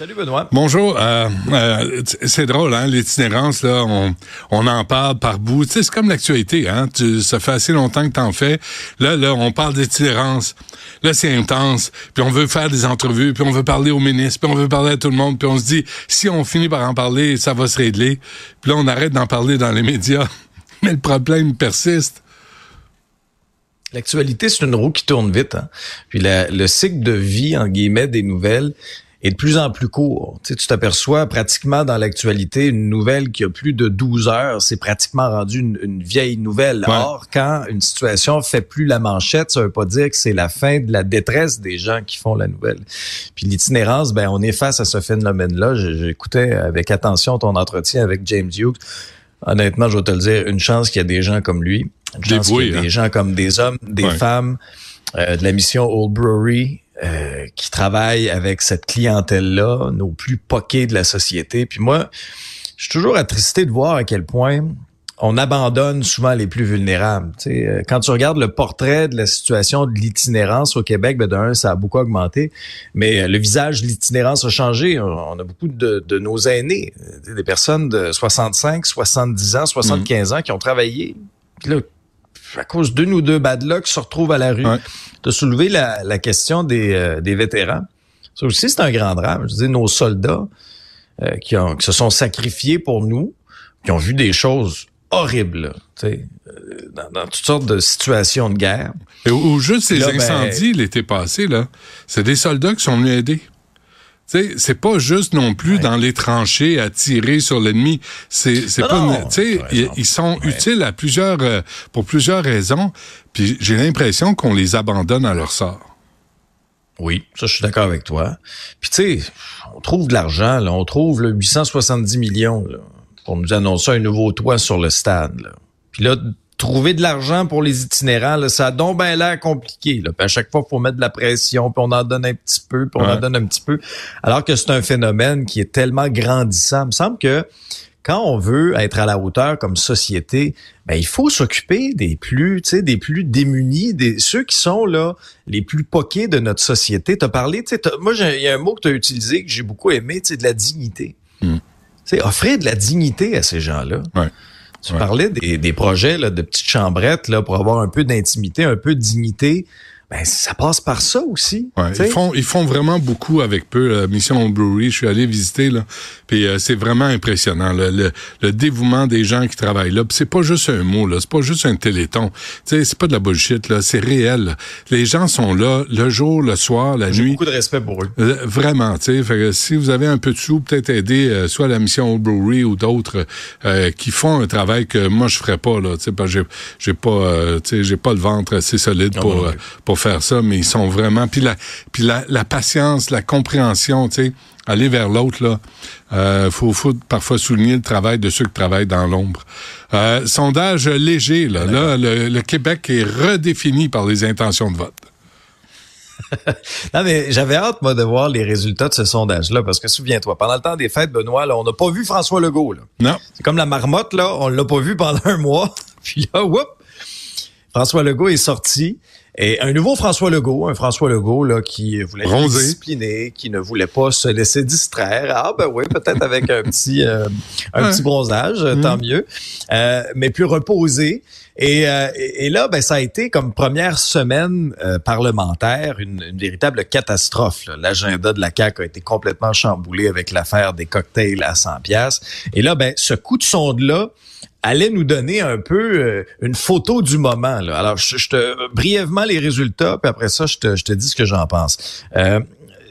Salut Benoît. Bonjour. Euh, euh, c'est drôle, hein, l'itinérance, là, on, on en parle par bout. Tu sais, c'est comme l'actualité, hein. Tu, ça fait assez longtemps que t'en fais. Là, là, on parle d'itinérance. Là, c'est intense. Puis on veut faire des entrevues, puis on veut parler au ministre, puis on veut parler à tout le monde, puis on se dit, si on finit par en parler, ça va se régler. Puis là, on arrête d'en parler dans les médias. Mais le problème persiste. L'actualité, c'est une roue qui tourne vite. Hein? Puis le cycle de vie, en guillemets, des nouvelles est de plus en plus court. Tu, sais, tu t'aperçois pratiquement dans l'actualité une nouvelle qui a plus de 12 heures, c'est pratiquement rendu une, vieille nouvelle. Or, quand une situation fait plus la manchette, ça veut pas dire que c'est la fin de la détresse des gens qui font la nouvelle. Puis l'itinérance, ben on est face à ce phénomène-là. J'écoutais avec attention ton entretien avec James Hughes. Honnêtement, je vais te le dire, une chance qu'il y a des gens comme lui, une chance qu'il y a des hein. gens comme des hommes, des femmes, euh, de la mission Old Brewery, euh, qui travaillent avec cette clientèle-là, nos plus poqués de la société. Puis moi, je suis toujours attristé de voir à quel point on abandonne souvent les plus vulnérables. Tu euh, quand tu regardes le portrait de la situation de l'itinérance au Québec, ben d'un, ça a beaucoup augmenté, mais euh, le visage de l'itinérance a changé. On a beaucoup de, nos aînés, des personnes de 65, 70 ans, 75 ans qui ont travaillé. À cause d'une ou deux bad luck, se retrouvent à la rue. Tu as soulevé la, question des, euh, des vétérans. Ça aussi, c'est un grand drame. Je dis, nos soldats euh, qui, ont, qui se sont sacrifiés pour nous, qui ont vu des choses horribles, euh, dans, dans, toutes sortes de situations de guerre. Et, ou, juste ces ben, incendies l'été passé, là, c'est des soldats qui sont venus aider c'est pas juste non plus dans les tranchées à tirer sur l'ennemi. C'est c'est pas tu sais ils, sont utiles à plusieurs euh, pour plusieurs raisons. Puis j'ai l'impression qu'on les abandonne à leur sort. Oui, ça je suis d'accord avec toi. Puis tu sais, on trouve de l'argent là, on trouve le 870 millions là, pour nous annoncer un nouveau toit sur le stade. Là. Puis là trouver de l'argent pour les itinérants, ça a donc bien l'air compliqué. Là. Puis à chaque fois, il faut mettre de la pression, puis on en donne un petit peu, puis on en donne un petit peu. Alors que c'est un phénomène qui est tellement grandissant. Il me semble que quand on veut être à la hauteur comme société, ben il faut s'occuper des plus, tu sais, des plus démunis, des ceux qui sont là les plus poqués de notre société. T'as parlé, tu sais, moi il y a un mot que tu as utilisé que j'ai beaucoup aimé, tu sais, de la dignité. Hmm. Tu sais, offrir de la dignité à ces gens-là. Ouais. Tu parlais des, des projets là, de petites chambrettes là, pour avoir un peu d'intimité, un peu de dignité ben ça passe par ça aussi. Ouais, ils font ils font vraiment beaucoup avec peu. La mission Brewery, je suis allé visiter là, puis euh, c'est vraiment impressionnant le, le, dévouement des gens qui travaillent là. c'est pas juste un mot là, c'est pas juste un téléthon. Tu sais, c'est pas de la bullshit là, c'est réel. Les gens sont là le jour, le soir, la nuit. Beaucoup de respect pour eux. Euh, vraiment, tu sais. si vous avez un peu de sous, peut-être aider euh, soit la mission Brewery ou d'autres qui font un travail que moi je ferais pas là. Tu sais, que j'ai pas, tu sais, j'ai pas le ventre assez solide pour pour faire ça, mais ils sont vraiment. Puis la, puis la, la patience, la compréhension, tu sais, aller vers l'autre là. Euh, faut, faut parfois souligner le travail de ceux qui travaillent dans l'ombre. Euh, sondage léger là. Là, le, Québec est redéfini par les intentions de vote. non, mais j'avais hâte, moi, de voir les résultats de ce sondage-là, parce que souviens-toi, pendant le temps des fêtes, Benoît, là, on n'a pas vu François Legault. Là. Non. C'est comme la marmotte, là, on l'a pas vu pendant un mois. Puis là, whoop, François Legault est sorti. Et un nouveau François Legault, un François Legault là, qui voulait être discipliné, qui ne voulait pas se laisser distraire. Ah ben oui, peut-être avec un petit euh, un petit bronzage, mm-hmm. tant mieux. Euh, mais plus reposé. Et, euh, et, là, ben, ça a été comme première semaine parlementaire une, une, véritable catastrophe. L'agenda de la CAQ a été complètement chamboulé avec l'affaire des cocktails à 100 pièces. Et là, ben, ce coup de sonde-là, allait nous donner un peu euh, une photo du moment. Alors, je, te brièvement les résultats, puis après ça, je te, je te dis ce que j'en pense. Euh,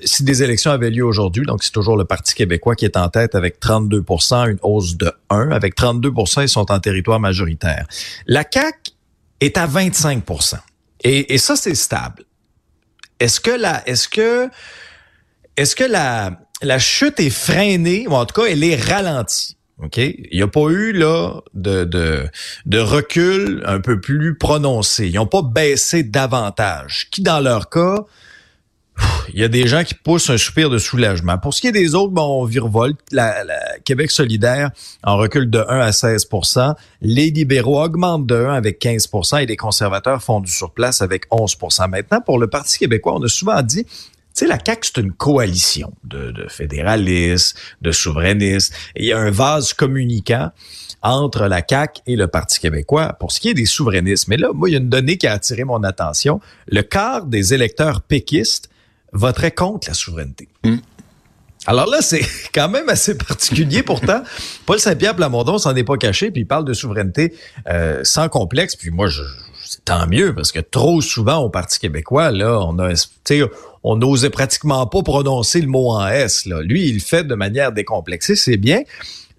si des élections avaient lieu aujourd'hui, donc c'est toujours le Parti québécois qui est en tête avec 32% une hausse de 1. Avec 32% ils sont en territoire majoritaire. La CAQ est à 25 et, et ça, c'est stable. Est-ce que la, est-ce que, est-ce que la, la chute est freinée, ou en tout cas, elle est ralentie? OK? Il n'y a pas eu là de, de, recul un peu plus prononcé. Ils n'ont pas baissé davantage. Qui, dans leur cas, il y a des gens qui poussent un soupir de soulagement. Pour ce qui est des autres, bon, on virevolte. La, la Québec solidaire en recul de 1 à 16% Les libéraux augmentent de 1 avec 15% et les conservateurs font du surplace avec 11% Maintenant, pour le Parti québécois, on a souvent dit sais, la CAQ, c'est une coalition de, de fédéralistes, de souverainistes. Et il y a un vase communicant entre la CAQ et le Parti québécois pour ce qui est des souverainistes. Mais là, moi, il y a une donnée qui a attiré mon attention. Le quart des électeurs péquistes voterait contre la souveraineté. Hmm. Alors là, c'est quand même assez particulier. Pourtant, Paul Saint-Pierre Plamondon s'en est pas caché, puis il parle de souveraineté euh, sans complexe. Puis moi, je, tant mieux, parce que trop souvent au Parti québécois, là, on a, on n'osait pratiquement pas prononcer le mot en S. Là. Lui, il le fait de manière décomplexée, c'est bien.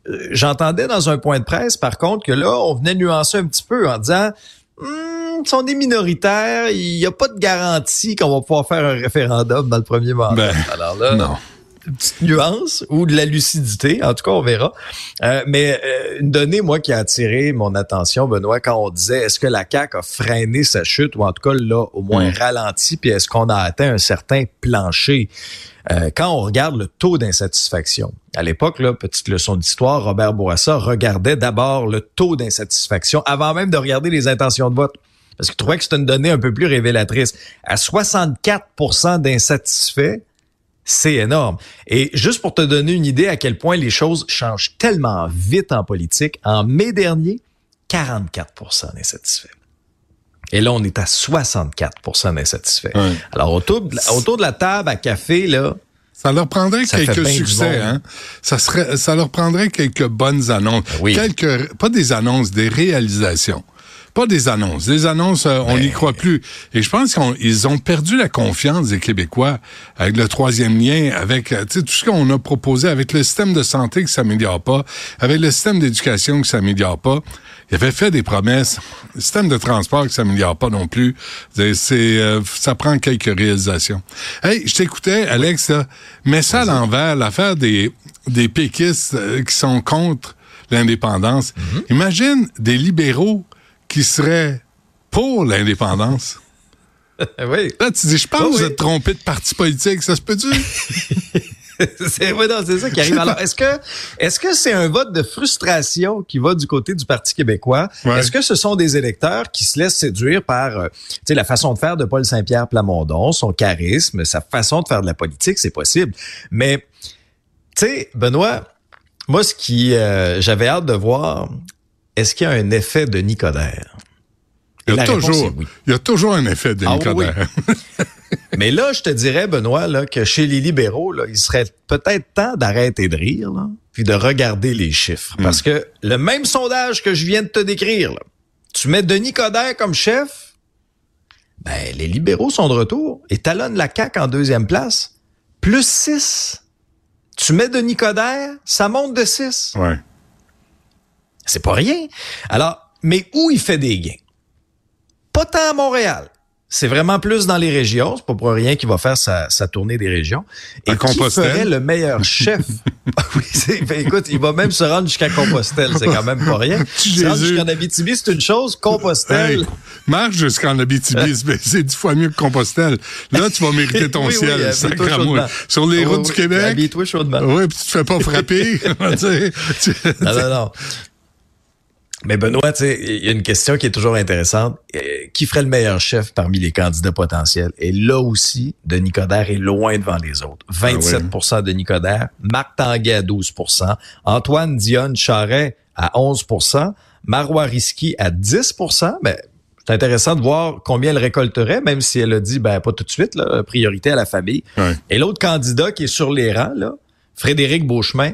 Euh, j'entendais dans un point de presse, par contre, que là, on venait nuancer un petit peu en disant Hum, si on est minoritaire, il n'y a pas de garantie qu'on va pouvoir faire un référendum dans le premier mandat. Ben, Alors là, non petite nuance ou de la lucidité. En tout cas, on verra. Euh, mais euh, une donnée, moi, qui a attiré mon attention, Benoît, quand on disait est-ce que la CAQ a freiné sa chute ou en tout cas, là, au moins mm. ralenti, puis est-ce qu'on a atteint un certain plancher? Euh, quand on regarde le taux d'insatisfaction, à l'époque, là, petite leçon d'histoire, Robert Bourassa regardait d'abord le taux d'insatisfaction avant même de regarder les intentions de vote. Parce qu'il trouvait que c'était une donnée un peu plus révélatrice. À 64% d'insatisfaits, c'est énorme. Et juste pour te donner une idée à quel point les choses changent tellement vite en politique, en mai dernier, 44% d'insatisfaits. Et là, on est à 64% d'insatisfaits. Alors, autour de, la, autour de la table à café, là, ça leur prendrait quelques succès, hein. Ça serait, ça leur prendrait quelques bonnes annonces. Quelques, pas des annonces, des réalisations. Pas des annonces. Des annonces, euh, on n'y ben, croit plus. Et je pense qu'ils ont perdu la confiance des Québécois avec le troisième lien, avec euh, tout ce qu'on a proposé, avec le système de santé qui s'améliore pas, avec le système d'éducation qui s'améliore pas. Il avait fait des promesses. Le système de transport qui s'améliore pas non plus. C'est, euh, ça prend quelques réalisations. Hey, je t'écoutais, Alex, mais ça à l'envers, l'affaire des, des péquistes qui sont contre l'indépendance. Mm-hmm. Imagine des libéraux qui serait pour l'indépendance. oui. Là, tu dis, je pense que vous êtes trompé de parti politique, ça se peut-tu? c'est c'est ça qui arrive. Alors, est-ce que est-ce que c'est un vote de frustration qui va du côté du Parti québécois? Est-ce que ce sont des électeurs qui se laissent séduire par euh, la façon de faire de Paul Saint-Pierre Plamondon, son charisme, sa façon de faire de la politique, c'est possible. Mais tu sais, Benoît, moi ce qui euh, j'avais hâte de voir, est-ce qu'il y a un effet de Nicodère? Il y, a toujours, il y a toujours un effet de ah Nicodère. Mais là, je te dirais, Benoît, là, que chez les libéraux, là, il serait peut-être temps d'arrêter de rire, là, puis de regarder les chiffres. Hmm. Parce que le même sondage que je viens de te décrire, là, tu mets Denis Coderre comme chef, ben, les libéraux sont de retour et talonnent la CAQ en deuxième place. Plus 6. Tu mets Denis Coderre, ça monte de 6. Ouais. C'est pas rien. Alors, mais où il fait des gains? Pas tant à Montréal. C'est vraiment plus dans les régions. C'est pas pour rien qu'il va faire sa, tournée des régions. Et qui ferait le meilleur chef? Ah oui, ben, écoute, il va même se rendre jusqu'à Compostelle. C'est quand même pas rien. Se rendre jusqu'en Abitibi, c'est une chose. Compostelle. marche jusqu'en Abitibi, c'est dix fois mieux que Compostelle. Là, tu vas mériter ton ciel, Sur les routes du Québec? Habille-toi chaudement. Oui, puis tu te fais pas frapper. non, non, non. Mais Benoît, il y a une question qui est toujours intéressante. Euh, qui ferait le meilleur chef parmi les candidats potentiels? Et là aussi, Denis Coderre est loin devant les autres. 27 ah de Nicodère, Marc Tanguay à 12% Antoine Dionne Charret à 11% Marois Risky à 10% ben, c'est intéressant de voir combien elle récolterait, même si elle a dit, ben, pas tout de suite, là, priorité à la famille. Et l'autre candidat qui est sur les rangs, là, Frédéric Beauchemin,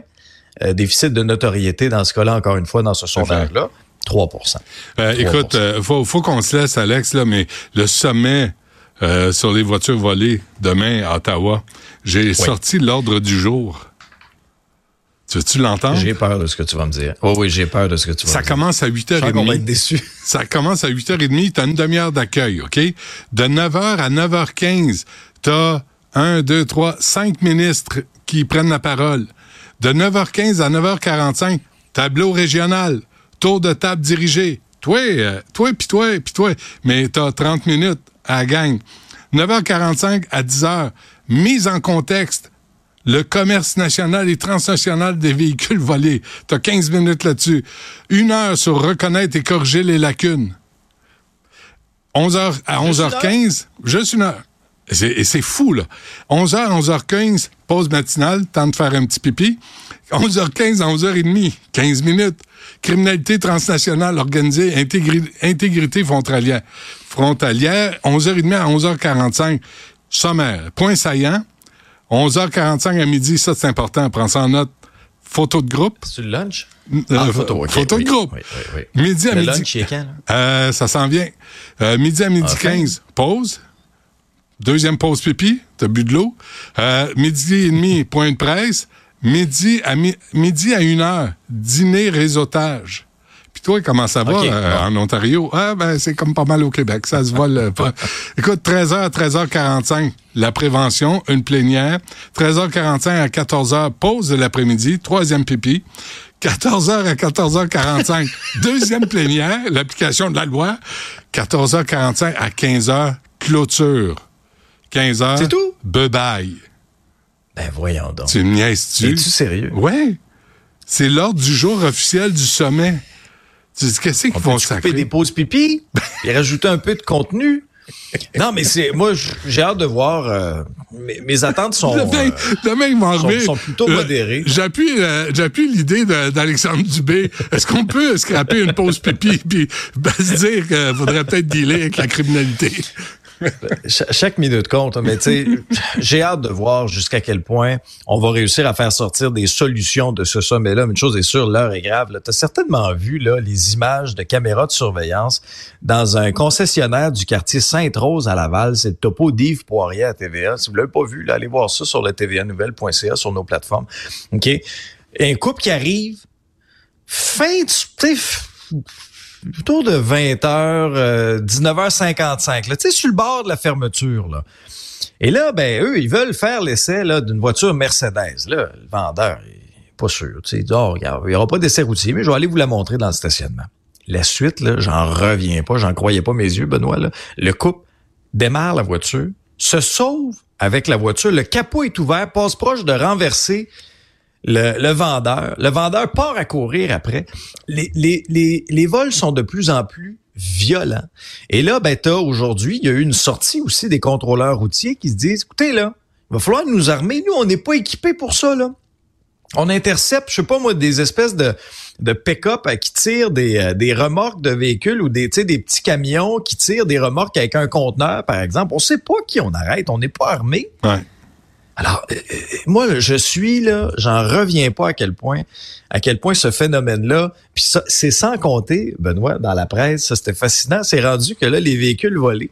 euh, déficit de notoriété dans ce cas-là, encore une fois, dans ce sondage-là, 3% euh, Écoute, euh, faut, faut qu'on se laisse, Alex, là, mais le sommet sur les voitures volées demain à Ottawa, j'ai sorti l'ordre du jour. Tu veux-tu l'entendre? J'ai peur de ce que tu vas me dire. Oh oui, j'ai peur de ce que tu vas ça me dire. Ça commence à 8h30. On va être déçu. Ça commence à 8h30. Tu as une demi-heure d'accueil, OK? De 9h à 9h15, tu as un, deux, trois, cinq ministres qui prennent la parole. De 9h15 à 9h45, tableau régional, tour de table dirigé. Toi, euh, toi, puis toi, puis toi. Mais t'as 30 minutes à la gang. 9h45 à 10h, mise en contexte. Le commerce national et transnational des véhicules volés. T'as 15 minutes là-dessus. Une heure sur reconnaître et corriger les lacunes. 11h à 11h15, juste une heure. Et c'est fou, là. 11h, 11h15, pause matinale, temps de faire un petit pipi. 11h15 à 11h30, 15 minutes. Criminalité transnationale organisée, intégrité frontalière. Frontalière, 11h30 à 11h45. Sommaire. Point saillant. 11h45 à midi, ça c'est important, prends ça en note. Photo de groupe. C'est le lunch? Euh, ah, photo, photo de groupe. midi à le midi. lunch, est quand, euh, ça s'en vient. Euh, midi à midi 15, pause. Deuxième pause pipi, t'as bu de l'eau. Euh, midi et demi, point de presse. Midi à, midi à une heure, dîner réseautage. Puis toi, comment ça va euh, en Ontario? Ah, ben, c'est comme pas mal au Québec. Ça se vole pas. Écoute, 13h à 13h45, la prévention, une plénière. 13h45 à 14h, pause de l'après-midi, troisième pipi. 14h à 14h45, deuxième plénière, l'application de la loi. 14h45 à 15h, clôture. 15 heures. C'est tout? Bye Ben voyons donc. Tu niaises-tu? Es-tu sérieux? Ouais. C'est l'ordre du jour officiel du sommet. Tu dis, qu'est-ce qu'ils vont sacrer? des pauses pipi? Et rajouter un peu de contenu? Non, mais c'est moi, j'ai hâte de voir. Euh, mes, attentes sont, demain, euh, demain, sont, sont, plutôt euh, modérées. J'appuie, j'appuie l'idée d'Alexandre Dubé. Est-ce qu'on peut scraper une pause pipi puis ben, se dire qu'il faudrait peut-être dealer avec la criminalité? Chaque minute compte, mais tu sais, j'ai hâte de voir jusqu'à quel point on va réussir à faire sortir des solutions de ce sommet-là. Une chose est sûre, l'heure est grave. Tu as certainement vu là, les images de caméras de surveillance dans un concessionnaire du quartier Sainte-Rose à Laval. C'est le topo d'Yves Poirier à TVA. Si vous l'avez pas vu, là, allez voir ça sur le tvanouvelle.ca, sur nos plateformes. OK? Un couple qui arrive, fin de autour de 20h, euh, 19h55, là, tu sais, sur le bord de la fermeture, là. Et là, ben, eux, ils veulent faire l'essai, là, d'une voiture Mercedes. Là, le vendeur, il est pas sûr, tu sais, il dit, oh, regarde, il n'y aura pas d'essai routier, mais je vais aller vous la montrer dans le stationnement. La suite, là, j'en reviens pas, j'en croyais pas mes yeux, Benoît. Le couple démarre la voiture, se sauve avec la voiture, le capot est ouvert, passe proche de renverser le, vendeur. Le vendeur part à courir après. Les, les, les, les vols sont de plus en plus violents. Et là, ben, t'as aujourd'hui, il y a eu une sortie aussi des contrôleurs routiers qui se disent, écoutez, là, il va falloir nous armer. Nous, on n'est pas équipés pour ça, là. On intercepte, je sais pas moi, des espèces de, de pick-up qui tirent des, euh, des remorques de véhicules ou des, des petits camions qui tirent des remorques avec un conteneur, par exemple. On sait pas qui on arrête. On n'est pas armé. Alors, euh, euh, moi, je suis là, j'en reviens pas à quel point, à quel point ce phénomène-là, puis ça, c'est sans compter, Benoît, dans la presse, ça c'était fascinant, c'est rendu que là, les véhicules volés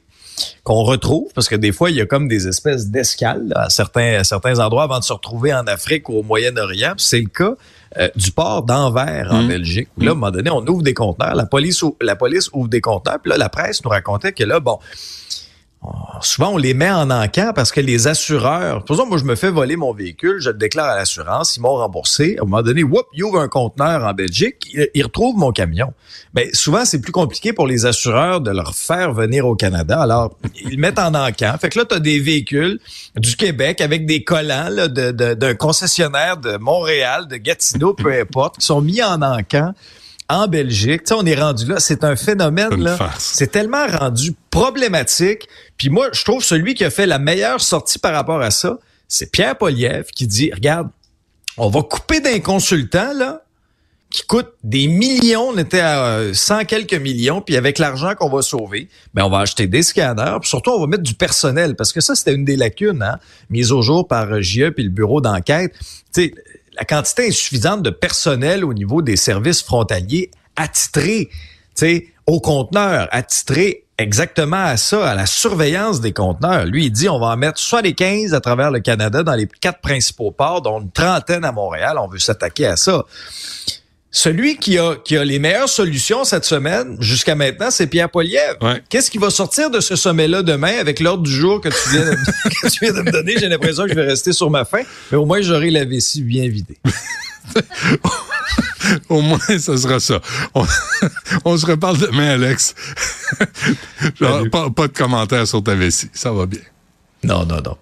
qu'on retrouve, parce que des fois, il y a comme des espèces d'escales à certains, à certains endroits avant de se retrouver en Afrique ou au Moyen-Orient. C'est le cas euh, du port d'Anvers en mmh. Belgique. Là, à un moment donné, on ouvre des conteneurs, la police, la police ouvre des conteneurs, puis là, la presse nous racontait que là, bon, souvent on les met en encan parce que les assureurs, par exemple, moi je me fais voler mon véhicule, je le déclare à l'assurance, ils m'ont remboursé. À un moment donné, whoop, ils ouvrent un conteneur en Belgique, ils, retrouvent mon camion. Mais souvent c'est plus compliqué pour les assureurs de leur faire venir au Canada. Alors ils mettent en encan. Fait que là tu as des véhicules du Québec avec des collants d'un de, de, concessionnaire de Montréal, de Gatineau, peu importe, qui sont mis en encan en Belgique. Tu sais, on est rendu là. C'est un phénomène, là. C'est tellement rendu problématique. Puis moi, je trouve celui qui a fait la meilleure sortie par rapport à ça, c'est Pierre Poliev qui dit, regarde, on va couper d'un consultant, là, qui coûte des millions, on était à 100 euh, quelques millions, puis avec l'argent qu'on va sauver, ben on va acheter des scanners, puis surtout on va mettre du personnel, parce que ça c'était une des lacunes, hein, mise au jour par GIE puis le bureau d'enquête. Tu sais, la quantité insuffisante de personnel au niveau des services frontaliers attitrés, au conteneur, attitrés exactement à ça, à la surveillance des conteneurs. Lui, il dit on va en mettre soit les 15 à travers le Canada dans les quatre principaux ports, dont une trentaine à Montréal. On veut s'attaquer à ça. Celui qui a, qui a les meilleures solutions cette semaine, jusqu'à maintenant, c'est Pierre Poilievre. Qu'est-ce qui va sortir de ce sommet-là demain avec l'ordre du jour que tu, viens de, que tu viens de me donner? J'ai l'impression que je vais rester sur ma faim, mais au moins j'aurai la vessie bien vidée. Au moins, ce sera ça. On, se reparle demain, Alex. pas, pas de commentaires sur ta vessie. Ça va bien. Non, non, non.